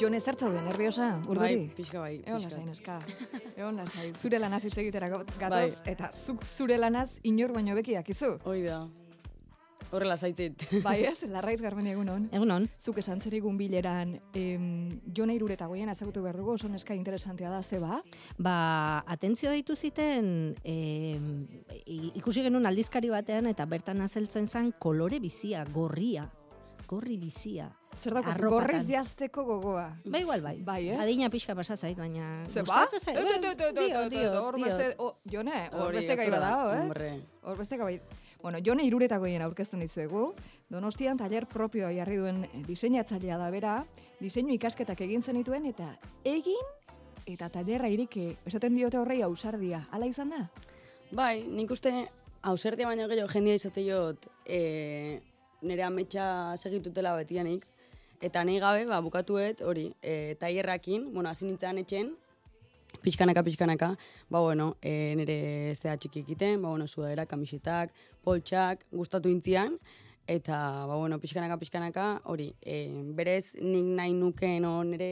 Jone zertzaude, nerviosa, urduri? Bai, pixka bai, Egon pixkat. lasai, neska. Egon lasai. Zure lanaz hitz egitera gatoz, Bai. eta zuk zure lanaz inor baino beki dakizu. Hoi da. Horrela zaitit. Bai ez, larraiz garben egunon. Egunon. Zuk esan zerigun bileran, em, Jone irureta goien ezagutu behar dugu, oso neska interesantea da, zeba? Ba, atentzio deitu ziten, e, ikusi genuen aldizkari batean, eta bertan azeltzen zen kolore bizia, gorria. Gorri bizia. Zer dago, gorriz jazteko gogoa. Ba, igual bai. Bai, ez? Adina pixka pasazait, baina... Zait. Et, et, et, et, Dio, et, dio, et, Hor dio. beste, oh, Jone, hor beste gai oso da, badago, eh? Hombre. Hor beste gai. Bueno, Jone iruretako goien aurkezten dizuegu. Donostian taller propioa jarri duen diseinatzailea da bera, diseinu ikasketak egin zenituen eta egin eta tailerra iriki. Esaten diote horrei ausardia. Hala izan da? Bai, nik uste hauserdia baino gehiago jendia izate jot e, nire ametsa segitutela betianik. Eta nahi gabe, ba, bukatuet, hori, e, tailerrakin, bueno, hasi nintzen etxen, pixkanaka, pixkanaka, ba, bueno, e, nire zea txiki egiten, ba, bueno, sudadera, kamisetak, poltsak, gustatu intzian, eta, ba, bueno, pixkanaka, pixkanaka, hori, e, berez, nik nahi nukeen, o, nire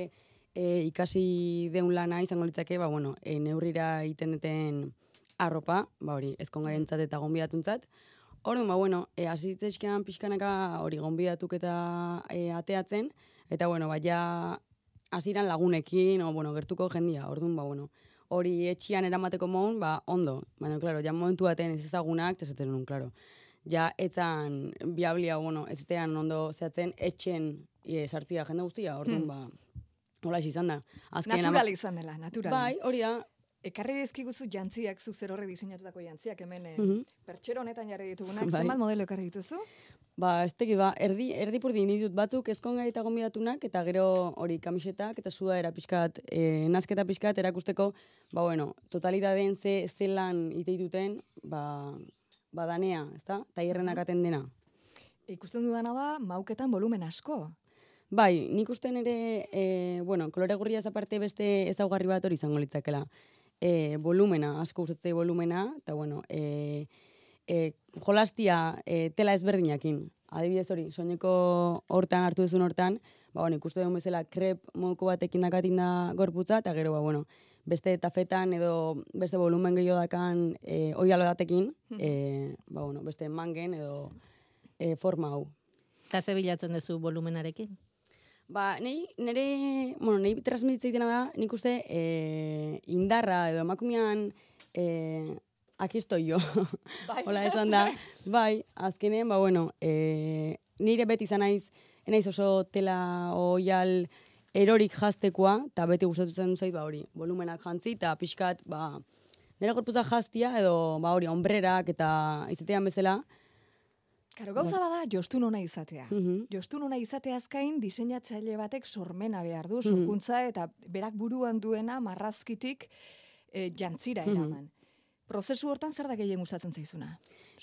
e, ikasi deun lana izango litzake, ba, bueno, e, neurrira egiten duten arropa, ba, hori, ezkongarentzat eta gonbidatuntzat, Orduan, ba, bueno, e, asitzezkean pixkanaka hori gonbidatuk eta e, ateatzen, eta, bueno, ba, ja hasiran lagunekin, o, bueno, gertuko jendia, orduan, ba, bueno, hori etxian eramateko moun, ba, ondo. Baina, klaro, ja momentu baten ez ezagunak, ez zaten nun, klaro. Ja, etzan biablia, bueno, ez zetean ondo zehatzen, etxen e, sartzia jende guztia, orduan, ba, hola izan da. Azkenean, Natural izan dela, natural. Bai, hori da. Ekarri dizkiguzu jantziak, zu zer horre diseinatutako jantziak, hemen eh, Mhm. pertxero honetan jarri ditugunak, Bai. zenbat modelo ekarri dituzu? Ba, ez teki, ba, erdi, erdi purdi ditut batzuk ezkongai eta gonbidatunak, eta gero hori kamisetak eta suda pixkat, e, nasketa pixkat erakusteko, ba, bueno, totalitateen ze, ze lan iteituten, ba, ba danea, ezta? Taierrenak aten dena. Ikusten dudana da, mauketan volumen asko. Bai, nik uste nire, e, bueno, kolore gurria ez aparte beste ezaugarri bat hori izango litzakela. E, volumena, asko gustatzei volumena, eta bueno, e, e, jolastia e, tela ezberdinakin. Adibidez hori, soineko hortan hartu duzun hortan, ba, bueno, ikuste duen bezala krep moduko batekin dakatin da gorputza, eta gero, ba, bueno, beste tafetan edo beste volumen gehiago dakan e, oialo datekin, e, ba, bueno, beste mangen edo e, forma hau. Eta ze bilatzen duzu volumenarekin? Ba, nei, nire, bueno, nei transmititzeitena da, nik uste e, indarra edo emakumean e, estoy yo. Bai, Hola esan da. Bai, azkenean, ba, bueno, e, nire beti izan naiz, enaiz oso tela oial erorik jaztekoa, eta beti gustatzen zait, ba, hori, volumenak jantzi, eta pixkat, ba, nire gorputza jaztia, edo, ba, hori, ombrerak, eta izatean bezala, Karo, gauza bada, jostun ona izatea. Mhm. Jostun ona izatea azkain, diseinatzaile batek sormena behar du, Mhm. sorkuntza, eta berak buruan duena marrazkitik e, jantzira Mhm. eraman. Prozesu hortan zer da gehien gustatzen zaizuna?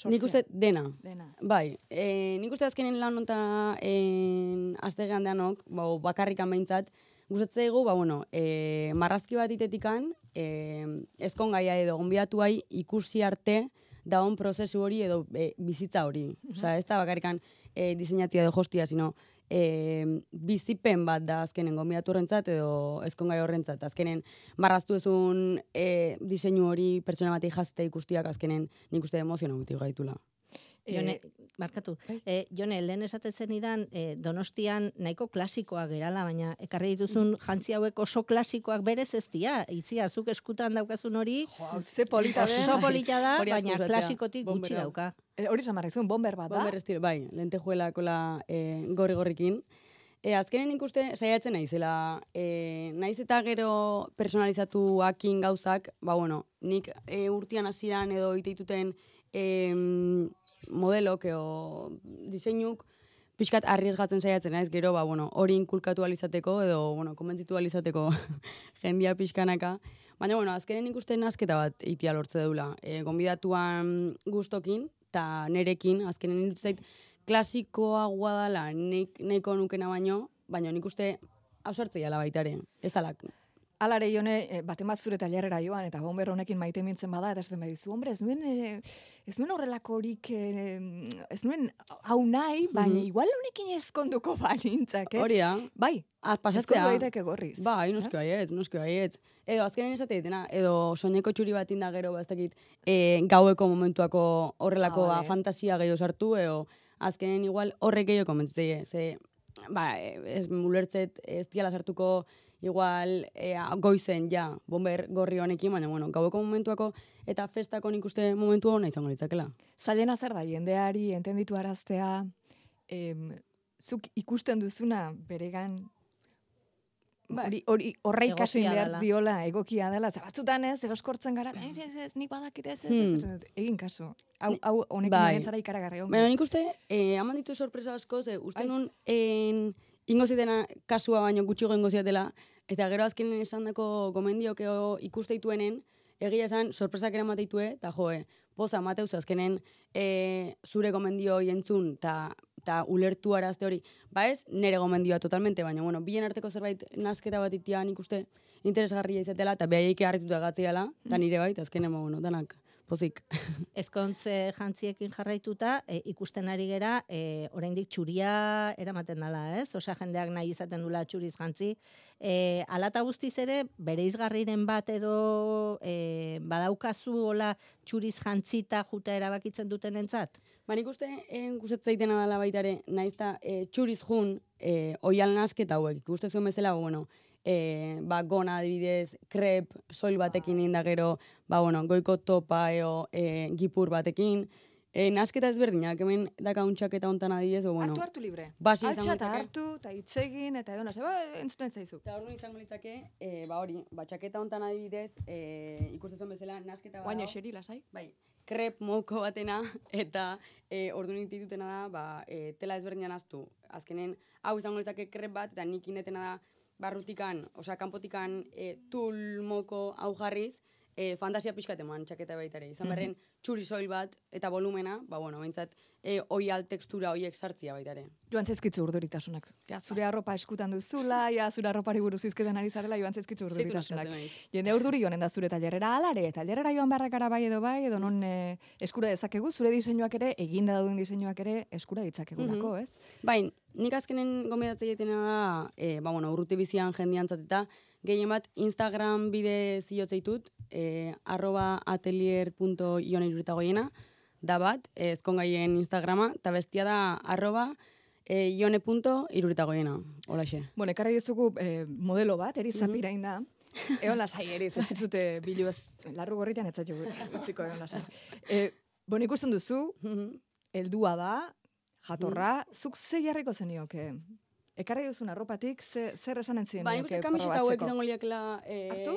nik uste dena, Dena. Bai, e, nik uste azkenen lan onta en, aztegean deanok, ba, bakarrikan behintzat, gustatzen egu, ba, bueno, e, marrazki bat itetikan, e, ezkon gaia edo gonbidatuai ikusi arte daun prozesu hori edo e, bizitza hori. Osea, ez da bakarrikan e, diseinatzia edo jostia, sino e, bizipen bat da azkenen gonbidatu horrentzat edo ezkon gai horrentzat. Azkenen marraztu ezun e, diseinu hori pertsona batei jazte ikustiak azkenen nik uste emozioa guti gaitula. Jone, markatu. E, Jone, lehen esaten zenidan, e, donostian nahiko klasikoak gerala, baina ekarri dituzun jantzi hauek oso klasikoak berez ez dira. Itzia, zuk eskutan daukazun hori, Jo, ze polita oso polita da, baina klasikotik gutxi dauka. E, hori zamarrizun, bomber bat da? Bomber estilo, bai, lentejuela kola e, gorri gorrikin. E, azkenen ikuste saiatzen naizela, e, naiz eta gero personalizatuakin gauzak, ba bueno, nik e, urtian hasieran edo iteituten e, modelok edo diseinuk pixkat arriesgatzen saiatzen naiz, gero, ba, bueno, hori inkulkatu alizateko edo, bueno, konbentzitu alizateko jendia pixkanaka. Baina, bueno, azkenen ikusten asketa bat itia lortze deula. E, gonbidatuan gustokin, eta nerekin, azkenen irutu zait, klasikoa guadala, nik, nahiko nukena baino, baina nik uste hausartzea baitaren. Ez talak. Alare jone, eh, baten bat zure tailerrera joan, eta bomber honekin maite mintzen bada, eta ez den badizu, hombre, ez nuen, eh, ez nuen horrelako horik, eh, ez nuen hau nahi, baina Mhm. igual honekin ezkonduko banintzak, eh? Hori da. Bai, Az ezkondu pasatzea. daiteke gorriz. Bai, noski Ez? baiet, noski baiet. Edo azkenen esate ditena, edo soineko txuri bat inda gero, ba, ez dakit, e, gaueko momentuako horrelako Ah, ba, fantasia gehiago sartu, edo azkenen igual horrek gehiago komentzeie. Ze, ba, ez mulertzet ez diala sartuko igual e, goizen ja, bomber gorri honekin, baina bueno, gaueko momentuako eta festako nik uste momentu hona izango litzakela. Zailena zer da, jendeari entenditu araztea, em, zuk ikusten duzuna beregan, Bai. hori, hori, horra ikasi Egokia behar diola, egokia dela, ze batzutan ez, egoskortzen gara, ez, ez, ez, nik badakit ez, ez, ez, Hmm. egin kasu. Hau, hau honekin Bai. ikaragarri ongi. Baina nik uste, eh, haman ditu sorpresa asko, ze uste Ai. nun en, ingo zitena kasua baino gutxi ingo ziatela, eta gero azkenen esan dako gomendiokeo ikuste dituenen, egia esan sorpresak ere mateitue, eta joe, poza mateuz azkenen e, zure gomendio entzun, eta ta ulertu arazte hori. Ba ez, nere gomendioa totalmente, baina bueno, bien arteko zerbait nasketa bat itian ikuste interesgarria izatela, eta behaik harrituta gatziala, eta nire bait, azkenen, ba, bueno, danak, pozik. Ezkontze jantziekin jarraituta, e, ikusten ari gera, e, oraindik txuria eramaten dela, ez? Osea, jendeak nahi izaten dula txuriz jantzi. E, alata guztiz ere, bere izgarriren bat edo e, badaukazu hola txuriz jantzita juta erabakitzen duten entzat? Ba, nik uste, en, gustatzaitena dela baita ere, naiz eta e, txuriz jun, e, oial nasketa hauek, ikuste zuen bezala, bueno, e, ba, gona adibidez, krep, soil batekin inda gero, ba, bueno, goiko topa eo, e, gipur batekin, e, nasketa ezberdinak, hemen dakaun txaketa hontan adibidez, o, bueno, hartu, hartu libre. basi izango eta hartu, eta hitzegin, eta nase, ba, entzuten zaizu. Eta hor izango litzake, e, ba hori, ba, txaketa hontan adibidez, e, ikuste zuen bezala, nasketa Baina badago. xeri, lasai. Bai, krep moko batena eta e, ordu ditutena da, ba, e, tela ezberdinan astu. Azkenen, hau izango litzake krep bat, eta nik inetena da, barrutikan, osea, kanpotikan e, tul moko hau jarriz, e, fantasia pixkat eman txaketa baita ere. Izan berren, txuri soil bat eta volumena, ba, bueno, behintzat, e, oial tekstura hoiek sartzia baita ere. Joan zaizkitzu urduritasunak. Ja, zure arropa eskutan duzula, ja, zure arropari buruz izketan ari zarela, joan zaizkitzu urduritasunak. Jende urduri joanen da zure tailerrera alare, tailerrera joan beharrakara bai edo bai, edo non eh, eskura dezakegu, zure diseinuak ere, eginda dauden diseinuak ere, eskura ditzakegulako, ez? Bai, nik azkenen gomendatzen egitena da, e, ba, bueno, urruti bizian jendian zateta, gehien bat Instagram bide ziozeitut, e, arroba atelier.ioniruritagoiena, da bat, e, ezkongaien Instagrama, eta bestia da arroba e, ione.iruritagoiena, holaxe. Bueno, ekarri dizugu eh, modelo bat, eri zapirain da. Egon lasai, eri, ez zizute bilu ez, larru gorritan ez zaitu utziko egon lasai. E, bueno, ikusten duzu, heldua da, jatorra, zuk ze jarriko zenioke? Ekarri duzun arropatik, ze, zer esan entzien ba, nik uste kamiseta hauek izango liakela e, Hartu?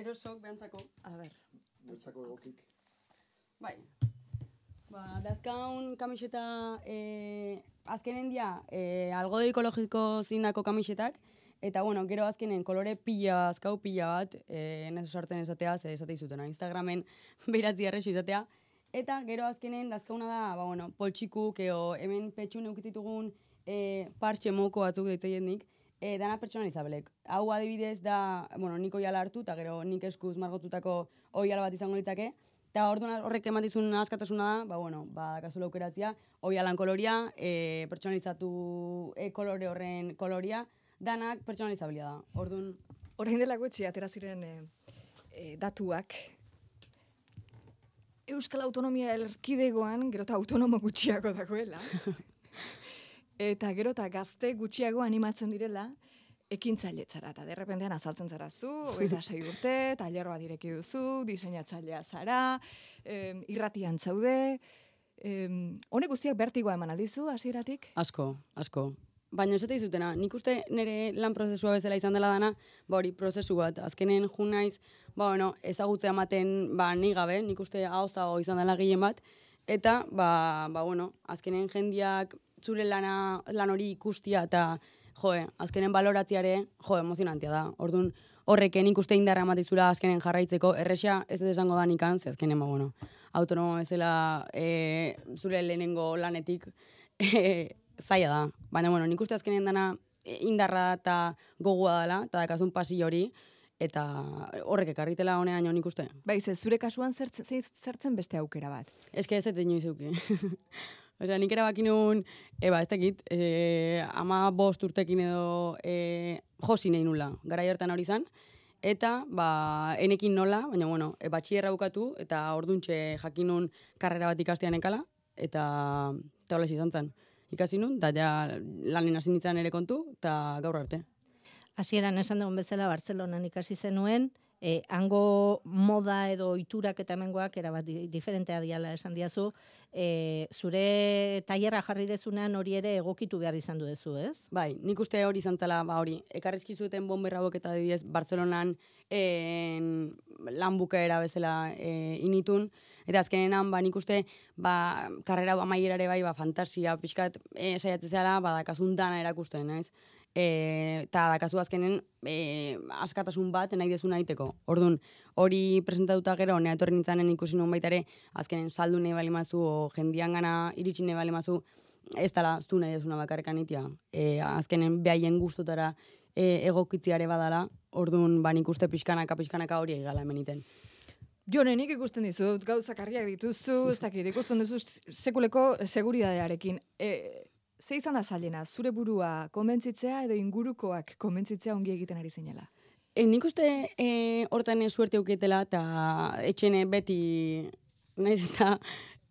erosok behantzako. A ber, Bertzako egokik. Bai. Ba, dazkaun kamiseta e, azkenen dia e, algodo ekologiko zindako kamisetak, eta bueno, gero azkenen kolore pila azkau pila bat, e, neso sartzen esatea, ze esate izutena, Instagramen beiratzi erresu izatea, eta gero azkenen dazkauna da, ba, bueno, poltsikuk, eo, hemen petxun eukititugun e, partxe moko batzuk daiteien nik, e, dana pertsonalizabelek. Hau adibidez da, bueno, nik oiala hartu, eta gero nik eskuz margotutako oiala bat izango litake, Eta orduan horrek ematizun askatasuna da, ba, bueno, ba, kasula aukeratzea, oialan koloria, e, pertsonalizatu e, kolore horren koloria, danak pertsonalizabilia da. Orduan, orain dela gutxi atera ziren eh, eh, datuak, Euskal Autonomia Erkidegoan gero eta autonomo gutxiago dagoela. eta gero eta gazte gutxiago animatzen direla ekintzailetzara. Eta derrepentean azaltzen zara zu, hogeita sei urte, tailer bat ireki duzu, diseinatzailea zara, em, irratian zaude. Em, honek guztiak bertigoa eman aldizu, hasieratik? asko, asko. Baina esate izutena, nik uste nire lan prozesua bezala izan dela dana, ba hori, prozesu bat. Azkenen jun naiz, ba bueno, ezagutzea ematen, ba ni gabe, nik uste hauzago izan dela gehien bat, eta, ba, ba bueno, azkenen jendiak zure lana, lan hori ikustia eta joe, azkenen baloratziare, jo, emozionantia da. Orduan, horreken ikuste indarra ematizula azkenen jarraitzeko, erresa ez dut esango da nikan, ze azkenen, ba, bueno, autonomo bezala e, zure lehenengo lanetik e, zaila da. Baina, bueno, nik uste azkenen dana e, indarra eta gogoa dela, eta dakazun pasi hori, eta horrek ekarritela honean nik uste. Bai, ze zure kasuan zertzen, ze- zertzen beste aukera bat. Eske ez dut inoiz euki. Osea, nik erabaki nuen, eba, ez dakit, e, ama bost urtekin edo e, josi nahi nula, gara hartan hori izan, eta, ba, enekin nola, baina, bueno, e, batxierra bukatu, eta orduntxe jakin nun karrera bat ikastean ekala, eta, eta hola izan zen. Ikasi nun, da ja lanen hasi nintzen ere kontu, eta gaur arte. Hasieran esan dugun bezala Bartzelonan ikasi zenuen, e, hango moda edo oiturak eta hemengoak erabat di- diferentea diala esan diazu, e, zure tailerra jarri dezunean hori ere egokitu behar izan du dezu, ez? Bai, nik uste hori izan zela, ba hori, ekarrizki zuten bomberra eta adibidez Bartzelonan en, lan bukaera bezala e, initun, eta azkenenan, ba nik uste, ba, karrera amaierare bai, ba, fantasia, pixkat, e, saiatzen zela, ba, dakazun dana erakusten, naiz? E, eta dakazu azkenen e, askatasun bat nahi dezuna egiteko. Orduan, hori presentatuta gero, nea etorri nintzanen ikusi nuen baita ere, azkenen saldu nahi bali mazu, o jendian gana iritsi nahi bali mazu, ez dala zu nahi dezuna bakarrekan itia. E, azkenen behaien gustotara e, egokitziare badala, orduan ba nik uste pixkanaka, pixkanaka hori egala hemen iten. Jone, ikusten dizut, gauza karriak dituzu, ez dakit, ikusten duzu sekuleko seguridadearekin. E, ze izan da zailena, zure burua konbentzitzea edo ingurukoak konbentzitzea ongi egiten ari zinela? E, nik uste e, hortan suerte euketela eta etxene beti naiz eta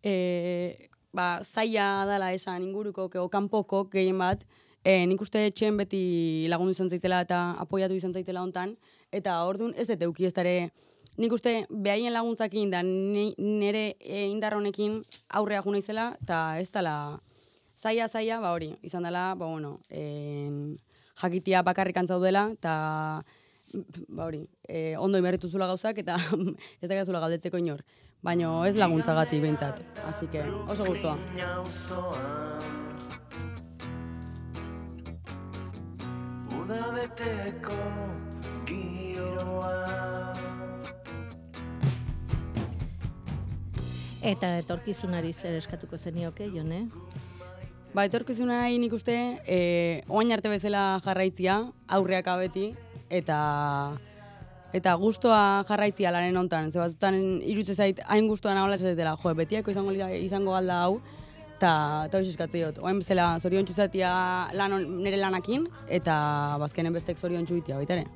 e, ba, zaila dala esan inguruko o kanpoko gehien bat, e, nik uste etxen beti lagundu izan zaitela eta apoiatu izan zaitela hontan, eta ordun ez dut euki ez dare, nik uste behaien laguntzakin da ni- nire e, indar honekin aurrea jo naizela eta ez dela zaila zaila, ba hori, izan dela, ba bueno, en, jakitia bakarrik antzaudela, eta ba hori, e, ondo imerritu zula gauzak, eta ez da zula galdetzeko inor. Baina ez laguntzagatik behintzat, así que oso gustoa. Uda beteko giroa Eta etorkizunari zer eskatuko zenioke, Jone? Ba, etorkizuna nik uste, e, oain arte bezala jarraitzia, aurreak abeti, eta eta gustoa jarraitzia lanen hontan. Ze batzutan irutze zait, hain gustoa nagoela esatela, jo, betiako izango, izango galda hau, eta eta hori eskatze dut. Oain bezala zorion txuzatia lan nire lanakin, eta bazkenen bestek zorion txuitia baita ere.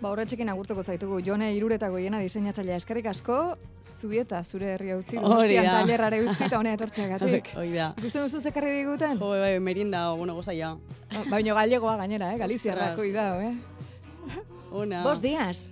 Ba, horretxekin agurtuko zaitugu, Jone iruretako hiena diseinatzailea eskerrik asko, zubieta zure herria utzi, da. tailerrare utzi eta honea etortzeagatik. Hoi da. Ikusten duzu zekarri diguten? Jo, bai, merienda, bueno, gozaia. Baina gallegoa gainera, eh? Galiziarra, Ostras. cuidado, eh? Ona. Bos días.